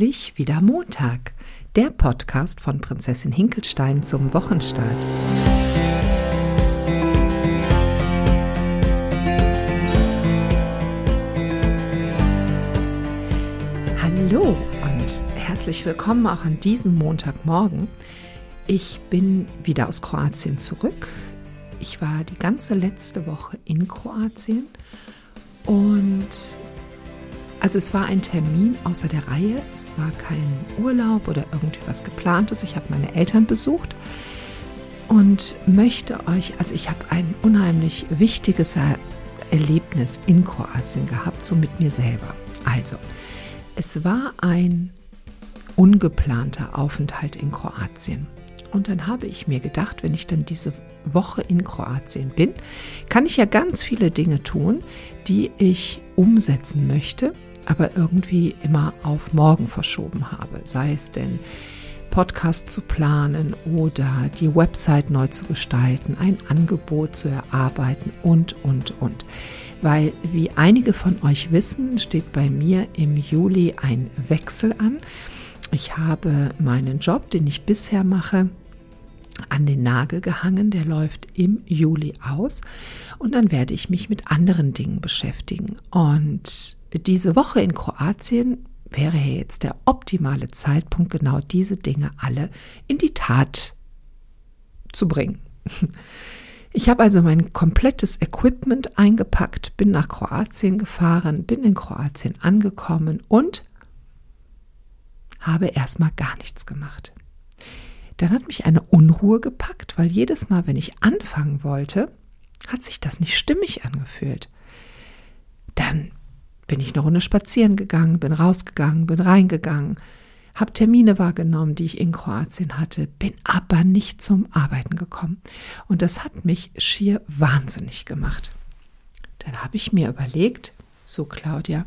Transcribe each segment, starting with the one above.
endlich wieder Montag, der Podcast von Prinzessin Hinkelstein zum Wochenstart. Hallo und herzlich willkommen auch an diesem Montagmorgen. Ich bin wieder aus Kroatien zurück. Ich war die ganze letzte Woche in Kroatien und also es war ein Termin außer der Reihe, es war kein Urlaub oder irgendwie was geplantes. Ich habe meine Eltern besucht und möchte euch, also ich habe ein unheimlich wichtiges Erlebnis in Kroatien gehabt, so mit mir selber. Also, es war ein ungeplanter Aufenthalt in Kroatien. Und dann habe ich mir gedacht, wenn ich dann diese Woche in Kroatien bin, kann ich ja ganz viele Dinge tun, die ich umsetzen möchte aber irgendwie immer auf morgen verschoben habe. Sei es denn Podcast zu planen oder die Website neu zu gestalten, ein Angebot zu erarbeiten und, und, und. Weil, wie einige von euch wissen, steht bei mir im Juli ein Wechsel an. Ich habe meinen Job, den ich bisher mache, an den Nagel gehangen, der läuft im Juli aus und dann werde ich mich mit anderen Dingen beschäftigen. Und diese Woche in Kroatien wäre jetzt der optimale Zeitpunkt, genau diese Dinge alle in die Tat zu bringen. Ich habe also mein komplettes Equipment eingepackt, bin nach Kroatien gefahren, bin in Kroatien angekommen und habe erstmal gar nichts gemacht. Dann hat mich eine Unruhe gepackt, weil jedes Mal, wenn ich anfangen wollte, hat sich das nicht stimmig angefühlt. Dann bin ich eine Runde spazieren gegangen, bin rausgegangen, bin reingegangen, habe Termine wahrgenommen, die ich in Kroatien hatte, bin aber nicht zum Arbeiten gekommen. Und das hat mich schier wahnsinnig gemacht. Dann habe ich mir überlegt, so Claudia,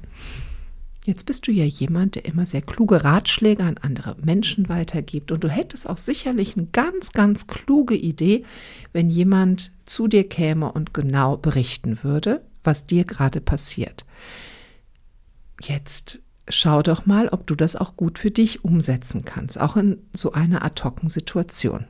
Jetzt bist du ja jemand, der immer sehr kluge Ratschläge an andere Menschen weitergibt. Und du hättest auch sicherlich eine ganz, ganz kluge Idee, wenn jemand zu dir käme und genau berichten würde, was dir gerade passiert. Jetzt schau doch mal, ob du das auch gut für dich umsetzen kannst, auch in so einer ad-hoc-Situation.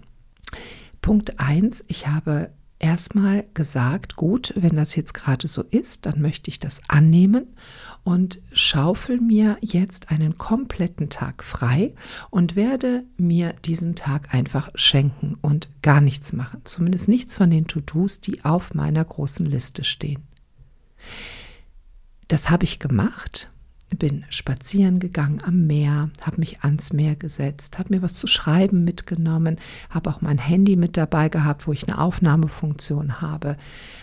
Punkt 1, ich habe erstmal gesagt, gut, wenn das jetzt gerade so ist, dann möchte ich das annehmen und schaufel mir jetzt einen kompletten Tag frei und werde mir diesen Tag einfach schenken und gar nichts machen. Zumindest nichts von den To-Dos, die auf meiner großen Liste stehen. Das habe ich gemacht bin spazieren gegangen am Meer, habe mich ans Meer gesetzt, habe mir was zu schreiben mitgenommen, habe auch mein Handy mit dabei gehabt, wo ich eine Aufnahmefunktion habe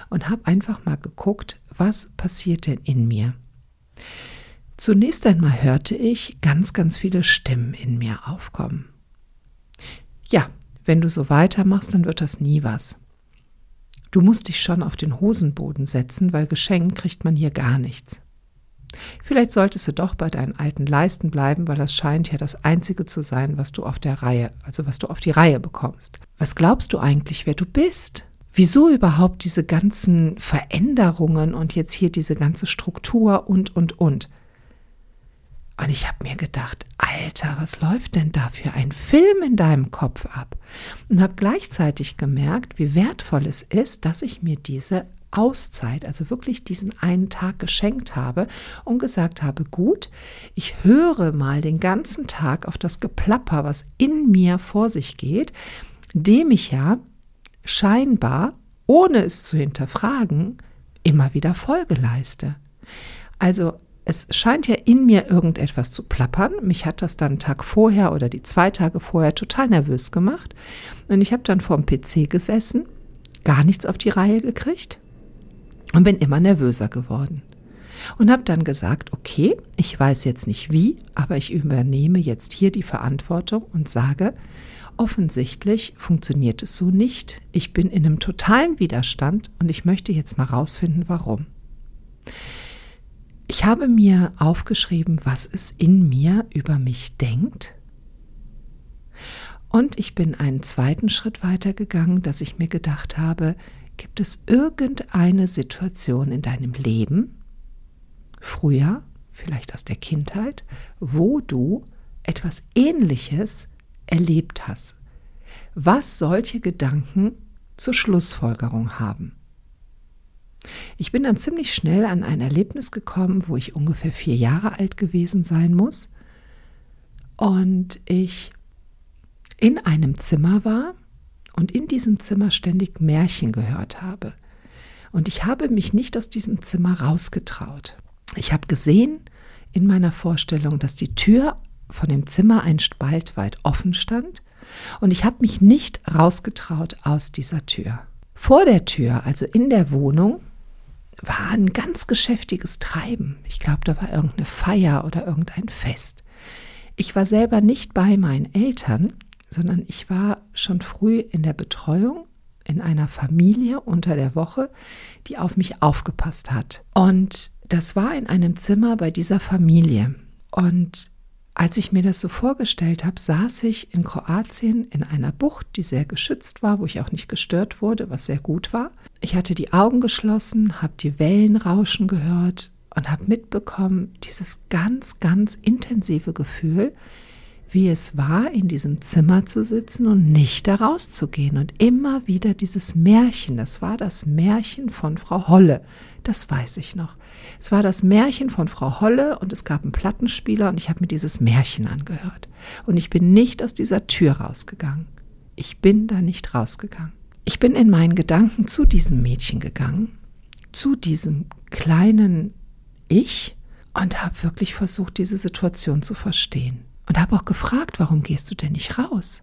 und habe einfach mal geguckt, was passiert denn in mir. Zunächst einmal hörte ich ganz, ganz viele Stimmen in mir aufkommen. Ja, wenn du so weitermachst, dann wird das nie was. Du musst dich schon auf den Hosenboden setzen, weil geschenkt kriegt man hier gar nichts. Vielleicht solltest du doch bei deinen alten Leisten bleiben, weil das scheint ja das einzige zu sein, was du auf der Reihe, also was du auf die Reihe bekommst. Was glaubst du eigentlich, wer du bist? Wieso überhaupt diese ganzen Veränderungen und jetzt hier diese ganze Struktur und, und, und? Und ich habe mir gedacht, Alter, was läuft denn da für ein Film in deinem Kopf ab? Und habe gleichzeitig gemerkt, wie wertvoll es ist, dass ich mir diese Auszeit, also wirklich diesen einen Tag geschenkt habe und gesagt habe, gut, ich höre mal den ganzen Tag auf das Geplapper, was in mir vor sich geht, dem ich ja scheinbar, ohne es zu hinterfragen, immer wieder Folge leiste. Also es scheint ja in mir irgendetwas zu plappern. Mich hat das dann einen Tag vorher oder die zwei Tage vorher total nervös gemacht. Und ich habe dann vor dem PC gesessen, gar nichts auf die Reihe gekriegt und bin immer nervöser geworden. Und habe dann gesagt, okay, ich weiß jetzt nicht wie, aber ich übernehme jetzt hier die Verantwortung und sage, offensichtlich funktioniert es so nicht. Ich bin in einem totalen Widerstand und ich möchte jetzt mal rausfinden, warum. Ich habe mir aufgeschrieben, was es in mir über mich denkt. Und ich bin einen zweiten Schritt weitergegangen, dass ich mir gedacht habe, Gibt es irgendeine Situation in deinem Leben, früher, vielleicht aus der Kindheit, wo du etwas Ähnliches erlebt hast, was solche Gedanken zur Schlussfolgerung haben. Ich bin dann ziemlich schnell an ein Erlebnis gekommen, wo ich ungefähr vier Jahre alt gewesen sein muss und ich in einem Zimmer war und in diesem Zimmer ständig Märchen gehört habe. Und ich habe mich nicht aus diesem Zimmer rausgetraut. Ich habe gesehen in meiner Vorstellung, dass die Tür von dem Zimmer ein Spalt weit offen stand und ich habe mich nicht rausgetraut aus dieser Tür. Vor der Tür, also in der Wohnung, war ein ganz geschäftiges Treiben. Ich glaube, da war irgendeine Feier oder irgendein Fest. Ich war selber nicht bei meinen Eltern, sondern ich war schon früh in der Betreuung in einer Familie unter der Woche, die auf mich aufgepasst hat. Und das war in einem Zimmer bei dieser Familie. Und als ich mir das so vorgestellt habe, saß ich in Kroatien in einer Bucht, die sehr geschützt war, wo ich auch nicht gestört wurde, was sehr gut war. Ich hatte die Augen geschlossen, habe die Wellen rauschen gehört und habe mitbekommen, dieses ganz, ganz intensive Gefühl, wie es war, in diesem Zimmer zu sitzen und nicht da rauszugehen. Und immer wieder dieses Märchen, das war das Märchen von Frau Holle, das weiß ich noch. Es war das Märchen von Frau Holle und es gab einen Plattenspieler und ich habe mir dieses Märchen angehört. Und ich bin nicht aus dieser Tür rausgegangen. Ich bin da nicht rausgegangen. Ich bin in meinen Gedanken zu diesem Mädchen gegangen, zu diesem kleinen Ich und habe wirklich versucht, diese Situation zu verstehen. Und habe auch gefragt, warum gehst du denn nicht raus?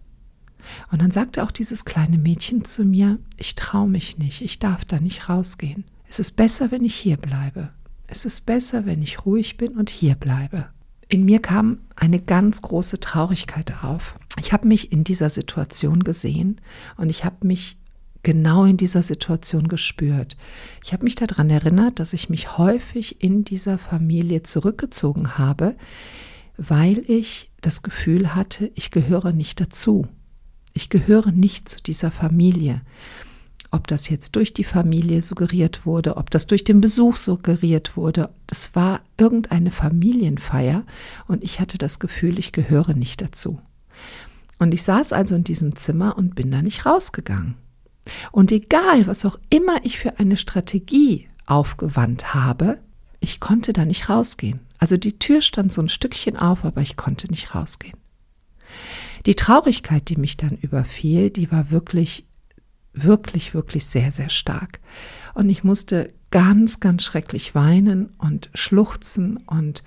Und dann sagte auch dieses kleine Mädchen zu mir, ich traue mich nicht, ich darf da nicht rausgehen. Es ist besser, wenn ich hier bleibe. Es ist besser, wenn ich ruhig bin und hier bleibe. In mir kam eine ganz große Traurigkeit auf. Ich habe mich in dieser Situation gesehen und ich habe mich genau in dieser Situation gespürt. Ich habe mich daran erinnert, dass ich mich häufig in dieser Familie zurückgezogen habe, weil ich das Gefühl hatte, ich gehöre nicht dazu. Ich gehöre nicht zu dieser Familie. Ob das jetzt durch die Familie suggeriert wurde, ob das durch den Besuch suggeriert wurde, das war irgendeine Familienfeier und ich hatte das Gefühl, ich gehöre nicht dazu. Und ich saß also in diesem Zimmer und bin da nicht rausgegangen. Und egal, was auch immer ich für eine Strategie aufgewandt habe, ich konnte da nicht rausgehen. Also die Tür stand so ein Stückchen auf, aber ich konnte nicht rausgehen. Die Traurigkeit, die mich dann überfiel, die war wirklich, wirklich, wirklich sehr, sehr stark. Und ich musste ganz, ganz schrecklich weinen und schluchzen und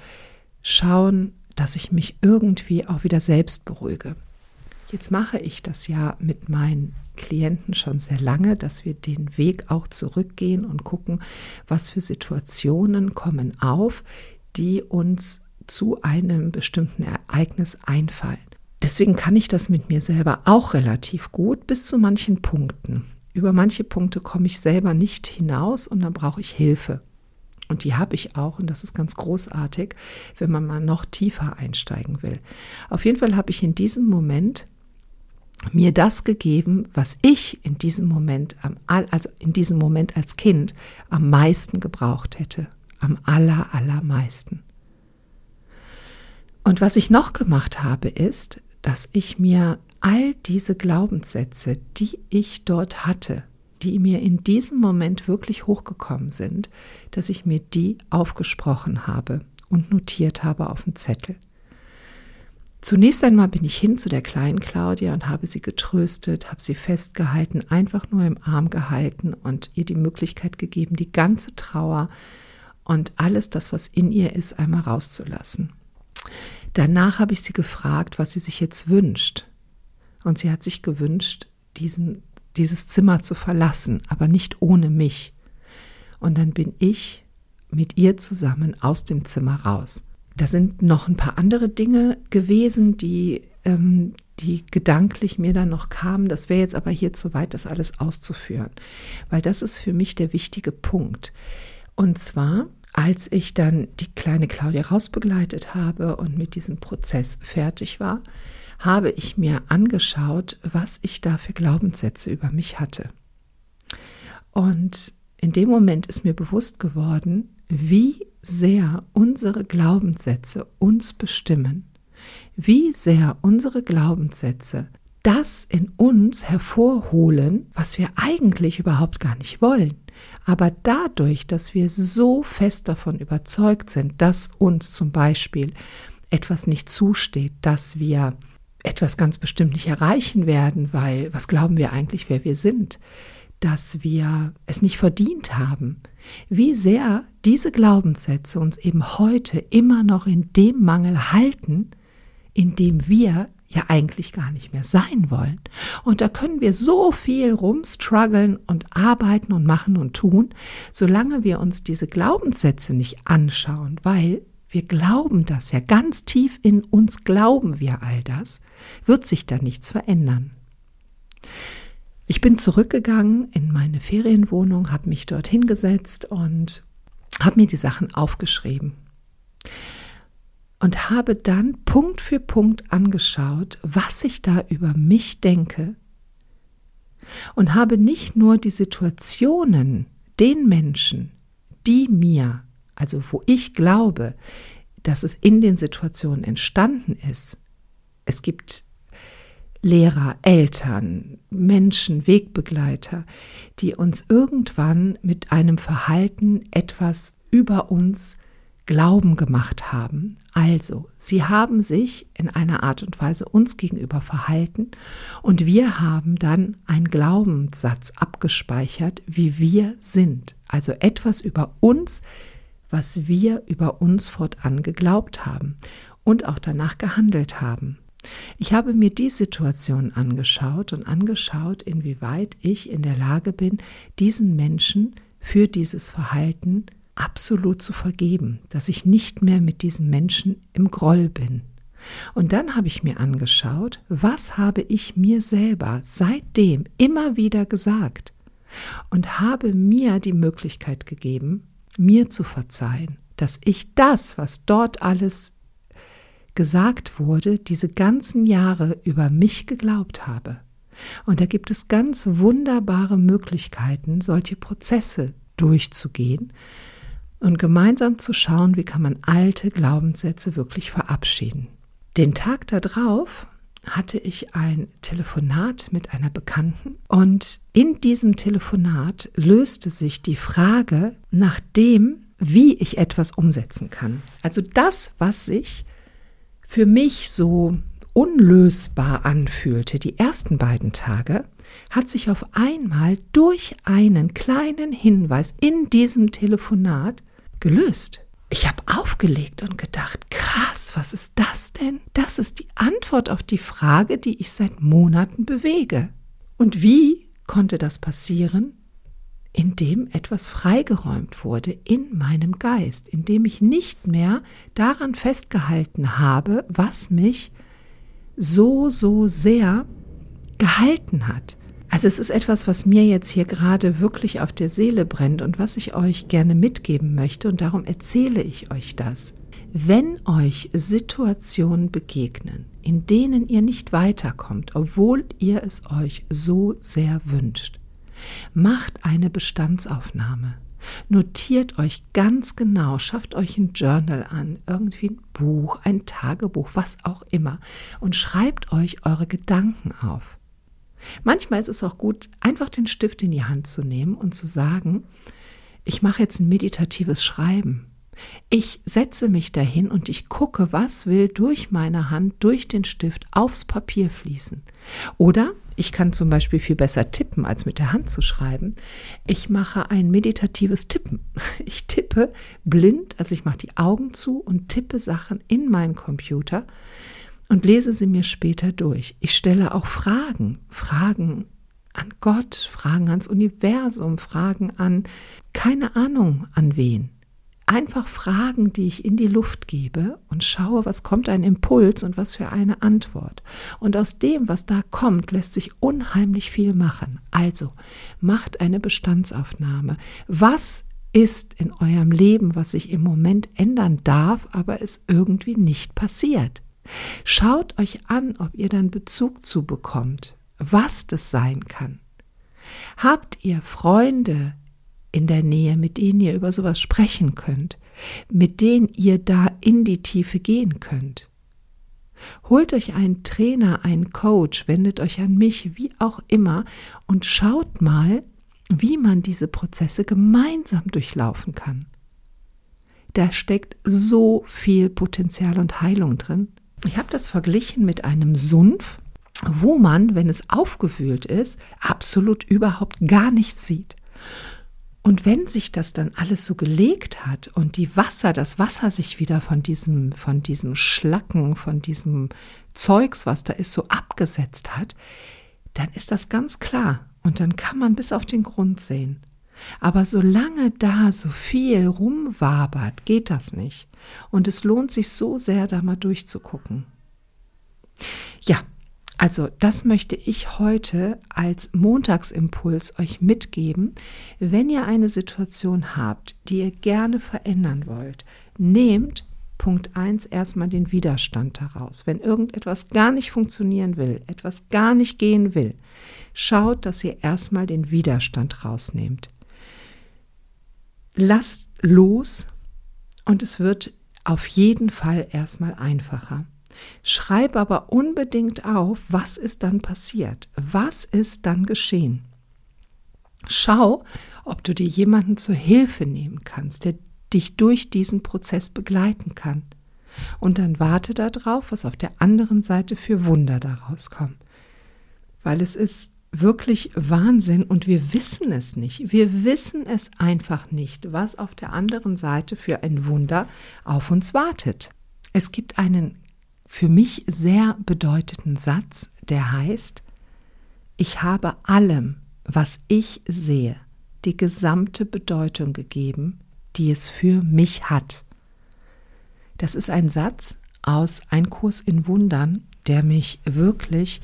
schauen, dass ich mich irgendwie auch wieder selbst beruhige. Jetzt mache ich das ja mit meinen Klienten schon sehr lange, dass wir den Weg auch zurückgehen und gucken, was für Situationen kommen auf, die uns zu einem bestimmten Ereignis einfallen. Deswegen kann ich das mit mir selber auch relativ gut bis zu manchen Punkten. Über manche Punkte komme ich selber nicht hinaus und dann brauche ich Hilfe. Und die habe ich auch und das ist ganz großartig, wenn man mal noch tiefer einsteigen will. Auf jeden Fall habe ich in diesem Moment mir das gegeben, was ich in diesem Moment, also in diesem Moment als Kind am meisten gebraucht hätte am aller, allermeisten. Und was ich noch gemacht habe, ist, dass ich mir all diese Glaubenssätze, die ich dort hatte, die mir in diesem Moment wirklich hochgekommen sind, dass ich mir die aufgesprochen habe und notiert habe auf dem Zettel. Zunächst einmal bin ich hin zu der kleinen Claudia und habe sie getröstet, habe sie festgehalten, einfach nur im Arm gehalten und ihr die Möglichkeit gegeben, die ganze Trauer und alles das, was in ihr ist, einmal rauszulassen. Danach habe ich sie gefragt, was sie sich jetzt wünscht. Und sie hat sich gewünscht, diesen, dieses Zimmer zu verlassen, aber nicht ohne mich. Und dann bin ich mit ihr zusammen aus dem Zimmer raus. Da sind noch ein paar andere Dinge gewesen, die, ähm, die gedanklich mir dann noch kamen. Das wäre jetzt aber hier zu weit, das alles auszuführen, weil das ist für mich der wichtige Punkt. Und zwar, als ich dann die kleine Claudia rausbegleitet habe und mit diesem Prozess fertig war, habe ich mir angeschaut, was ich da für Glaubenssätze über mich hatte. Und in dem Moment ist mir bewusst geworden, wie sehr unsere Glaubenssätze uns bestimmen wie sehr unsere Glaubenssätze das in uns hervorholen, was wir eigentlich überhaupt gar nicht wollen. Aber dadurch, dass wir so fest davon überzeugt sind, dass uns zum Beispiel etwas nicht zusteht, dass wir etwas ganz bestimmt nicht erreichen werden, weil was glauben wir eigentlich, wer wir sind, dass wir es nicht verdient haben, wie sehr diese Glaubenssätze uns eben heute immer noch in dem Mangel halten, in dem wir ja eigentlich gar nicht mehr sein wollen. Und da können wir so viel rumstruggeln und arbeiten und machen und tun, solange wir uns diese Glaubenssätze nicht anschauen, weil wir glauben das ja ganz tief in uns, glauben wir all das, wird sich da nichts verändern. Ich bin zurückgegangen in meine Ferienwohnung, habe mich dort hingesetzt und habe mir die Sachen aufgeschrieben und habe dann Punkt für Punkt angeschaut, was ich da über mich denke und habe nicht nur die Situationen, den Menschen, die mir, also wo ich glaube, dass es in den Situationen entstanden ist. Es gibt Lehrer, Eltern, Menschen, Wegbegleiter, die uns irgendwann mit einem Verhalten etwas über uns Glauben gemacht haben. Also, sie haben sich in einer Art und Weise uns gegenüber verhalten und wir haben dann einen Glaubenssatz abgespeichert, wie wir sind. Also etwas über uns, was wir über uns fortan geglaubt haben und auch danach gehandelt haben. Ich habe mir die Situation angeschaut und angeschaut, inwieweit ich in der Lage bin, diesen Menschen für dieses Verhalten absolut zu vergeben, dass ich nicht mehr mit diesen Menschen im Groll bin. Und dann habe ich mir angeschaut, was habe ich mir selber seitdem immer wieder gesagt und habe mir die Möglichkeit gegeben, mir zu verzeihen, dass ich das, was dort alles gesagt wurde, diese ganzen Jahre über mich geglaubt habe. Und da gibt es ganz wunderbare Möglichkeiten, solche Prozesse durchzugehen, und gemeinsam zu schauen, wie kann man alte Glaubenssätze wirklich verabschieden. Den Tag darauf hatte ich ein Telefonat mit einer Bekannten und in diesem Telefonat löste sich die Frage nach dem, wie ich etwas umsetzen kann. Also das, was sich für mich so unlösbar anfühlte, die ersten beiden Tage, hat sich auf einmal durch einen kleinen Hinweis in diesem Telefonat gelöst. Ich habe aufgelegt und gedacht, krass, was ist das denn? Das ist die Antwort auf die Frage, die ich seit Monaten bewege. Und wie konnte das passieren? Indem etwas freigeräumt wurde in meinem Geist, indem ich nicht mehr daran festgehalten habe, was mich so, so sehr gehalten hat. Also es ist etwas, was mir jetzt hier gerade wirklich auf der Seele brennt und was ich euch gerne mitgeben möchte und darum erzähle ich euch das. Wenn euch Situationen begegnen, in denen ihr nicht weiterkommt, obwohl ihr es euch so sehr wünscht, macht eine Bestandsaufnahme. Notiert euch ganz genau, schafft euch ein Journal an, irgendwie ein Buch, ein Tagebuch, was auch immer und schreibt euch eure Gedanken auf. Manchmal ist es auch gut, einfach den Stift in die Hand zu nehmen und zu sagen, ich mache jetzt ein meditatives Schreiben. Ich setze mich dahin und ich gucke, was will durch meine Hand, durch den Stift aufs Papier fließen. Oder ich kann zum Beispiel viel besser tippen, als mit der Hand zu schreiben. Ich mache ein meditatives Tippen. Ich tippe blind, also ich mache die Augen zu und tippe Sachen in meinen Computer und lese sie mir später durch. Ich stelle auch Fragen, Fragen an Gott, Fragen ans Universum, Fragen an keine Ahnung an wen. Einfach Fragen, die ich in die Luft gebe und schaue, was kommt ein Impuls und was für eine Antwort. Und aus dem, was da kommt, lässt sich unheimlich viel machen. Also macht eine Bestandsaufnahme. Was ist in eurem Leben, was sich im Moment ändern darf, aber es irgendwie nicht passiert? Schaut euch an, ob ihr dann Bezug zu bekommt, was das sein kann. Habt ihr Freunde in der Nähe, mit denen ihr über sowas sprechen könnt, mit denen ihr da in die Tiefe gehen könnt? Holt euch einen Trainer, einen Coach, wendet euch an mich, wie auch immer, und schaut mal, wie man diese Prozesse gemeinsam durchlaufen kann. Da steckt so viel Potenzial und Heilung drin. Ich habe das verglichen mit einem Sumpf, wo man, wenn es aufgewühlt ist, absolut überhaupt gar nichts sieht. Und wenn sich das dann alles so gelegt hat und die Wasser, das Wasser sich wieder von diesem, von diesem Schlacken, von diesem Zeugs, was da ist, so abgesetzt hat, dann ist das ganz klar und dann kann man bis auf den Grund sehen. Aber solange da so viel rumwabert, geht das nicht. Und es lohnt sich so sehr, da mal durchzugucken. Ja, also das möchte ich heute als Montagsimpuls euch mitgeben. Wenn ihr eine Situation habt, die ihr gerne verändern wollt, nehmt Punkt 1 erstmal den Widerstand daraus. Wenn irgendetwas gar nicht funktionieren will, etwas gar nicht gehen will, schaut, dass ihr erstmal den Widerstand rausnehmt. Lasst los und es wird auf jeden Fall erstmal einfacher. Schreib aber unbedingt auf, was ist dann passiert, was ist dann geschehen. Schau, ob du dir jemanden zur Hilfe nehmen kannst, der dich durch diesen Prozess begleiten kann. Und dann warte darauf, was auf der anderen Seite für Wunder daraus kommen. Weil es ist wirklich Wahnsinn und wir wissen es nicht. Wir wissen es einfach nicht, was auf der anderen Seite für ein Wunder auf uns wartet. Es gibt einen für mich sehr bedeutenden Satz, der heißt, ich habe allem, was ich sehe, die gesamte Bedeutung gegeben, die es für mich hat. Das ist ein Satz aus Ein Kurs in Wundern, der mich wirklich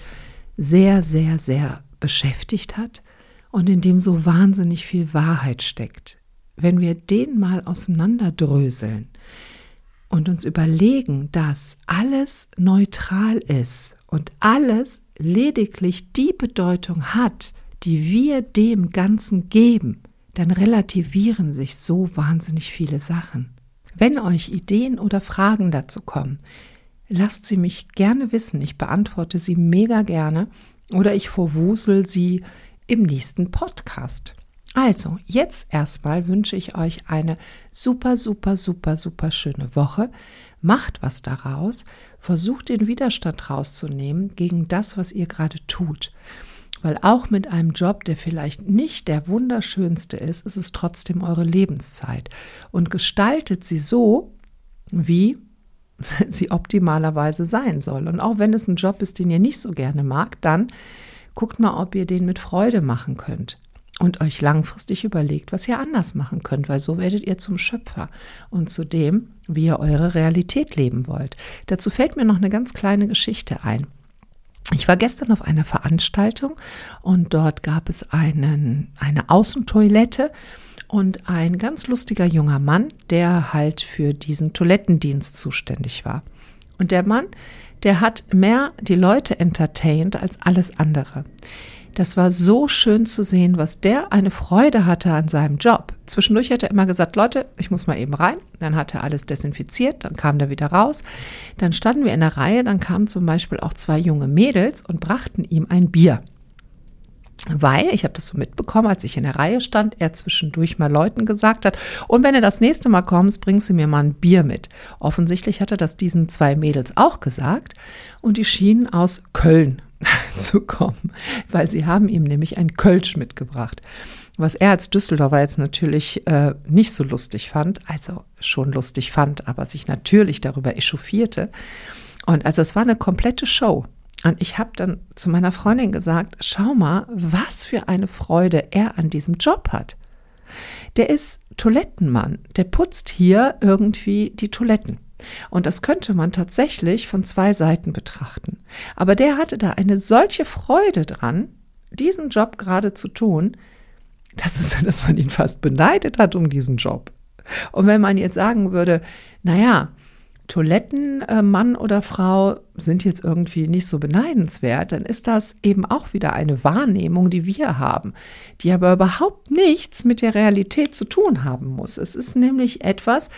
sehr, sehr, sehr beschäftigt hat und in dem so wahnsinnig viel Wahrheit steckt. Wenn wir den mal auseinanderdröseln, und uns überlegen, dass alles neutral ist und alles lediglich die Bedeutung hat, die wir dem Ganzen geben, dann relativieren sich so wahnsinnig viele Sachen. Wenn euch Ideen oder Fragen dazu kommen, lasst sie mich gerne wissen. Ich beantworte sie mega gerne oder ich verwusel sie im nächsten Podcast. Also, jetzt erstmal wünsche ich euch eine super, super, super, super schöne Woche. Macht was daraus. Versucht den Widerstand rauszunehmen gegen das, was ihr gerade tut. Weil auch mit einem Job, der vielleicht nicht der wunderschönste ist, ist es trotzdem eure Lebenszeit. Und gestaltet sie so, wie sie optimalerweise sein soll. Und auch wenn es ein Job ist, den ihr nicht so gerne mag, dann guckt mal, ob ihr den mit Freude machen könnt und euch langfristig überlegt, was ihr anders machen könnt, weil so werdet ihr zum Schöpfer und zu dem, wie ihr eure Realität leben wollt. Dazu fällt mir noch eine ganz kleine Geschichte ein. Ich war gestern auf einer Veranstaltung und dort gab es einen, eine Außentoilette und ein ganz lustiger junger Mann, der halt für diesen Toilettendienst zuständig war. Und der Mann, der hat mehr die Leute entertained als alles andere. Das war so schön zu sehen, was der eine Freude hatte an seinem Job. Zwischendurch hat er immer gesagt, Leute, ich muss mal eben rein. Dann hat er alles desinfiziert, dann kam der wieder raus. Dann standen wir in der Reihe, dann kamen zum Beispiel auch zwei junge Mädels und brachten ihm ein Bier. Weil, ich habe das so mitbekommen, als ich in der Reihe stand, er zwischendurch mal Leuten gesagt hat, und wenn er das nächste Mal kommt, bringen Sie mir mal ein Bier mit. Offensichtlich hat er das diesen zwei Mädels auch gesagt und die schienen aus Köln zu kommen, weil sie haben ihm nämlich ein Kölsch mitgebracht. Was er als Düsseldorfer jetzt natürlich äh, nicht so lustig fand, also schon lustig fand, aber sich natürlich darüber echauffierte. Und also es war eine komplette Show. Und ich habe dann zu meiner Freundin gesagt, schau mal, was für eine Freude er an diesem Job hat. Der ist Toilettenmann, der putzt hier irgendwie die Toiletten. Und das könnte man tatsächlich von zwei Seiten betrachten. Aber der hatte da eine solche Freude dran, diesen Job gerade zu tun, dass, es, dass man ihn fast beneidet hat um diesen Job. Und wenn man jetzt sagen würde, naja, Toilettenmann äh, oder Frau sind jetzt irgendwie nicht so beneidenswert, dann ist das eben auch wieder eine Wahrnehmung, die wir haben, die aber überhaupt nichts mit der Realität zu tun haben muss. Es ist nämlich etwas,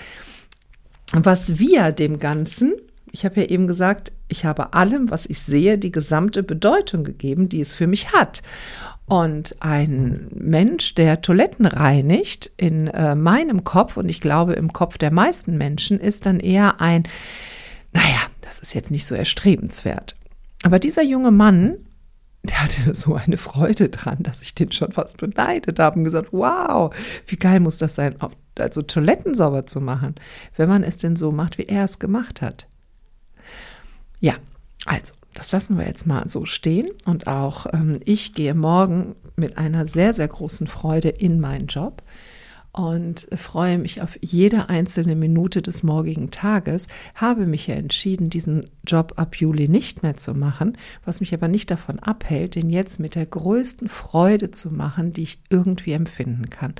was wir dem Ganzen, ich habe ja eben gesagt, Ich habe allem, was ich sehe, die gesamte Bedeutung gegeben, die es für mich hat. Und ein Mensch, der Toiletten reinigt, in äh, meinem Kopf und ich glaube im Kopf der meisten Menschen, ist dann eher ein, naja, das ist jetzt nicht so erstrebenswert. Aber dieser junge Mann, der hatte so eine Freude dran, dass ich den schon fast beneidet habe und gesagt, wow, wie geil muss das sein, also Toiletten sauber zu machen, wenn man es denn so macht, wie er es gemacht hat. Ja, also, das lassen wir jetzt mal so stehen. Und auch ähm, ich gehe morgen mit einer sehr, sehr großen Freude in meinen Job und freue mich auf jede einzelne Minute des morgigen Tages, habe mich ja entschieden, diesen Job ab Juli nicht mehr zu machen, was mich aber nicht davon abhält, den jetzt mit der größten Freude zu machen, die ich irgendwie empfinden kann.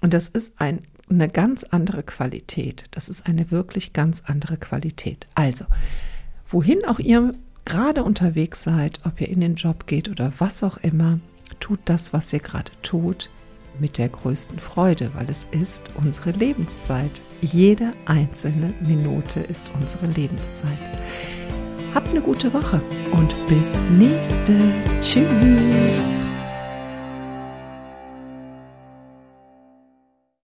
Und das ist ein, eine ganz andere Qualität. Das ist eine wirklich ganz andere Qualität. Also, wohin auch ihr gerade unterwegs seid, ob ihr in den Job geht oder was auch immer, tut das, was ihr gerade tut, mit der größten Freude, weil es ist unsere Lebenszeit. Jede einzelne Minute ist unsere Lebenszeit. Habt eine gute Woche und bis nächste. Tschüss.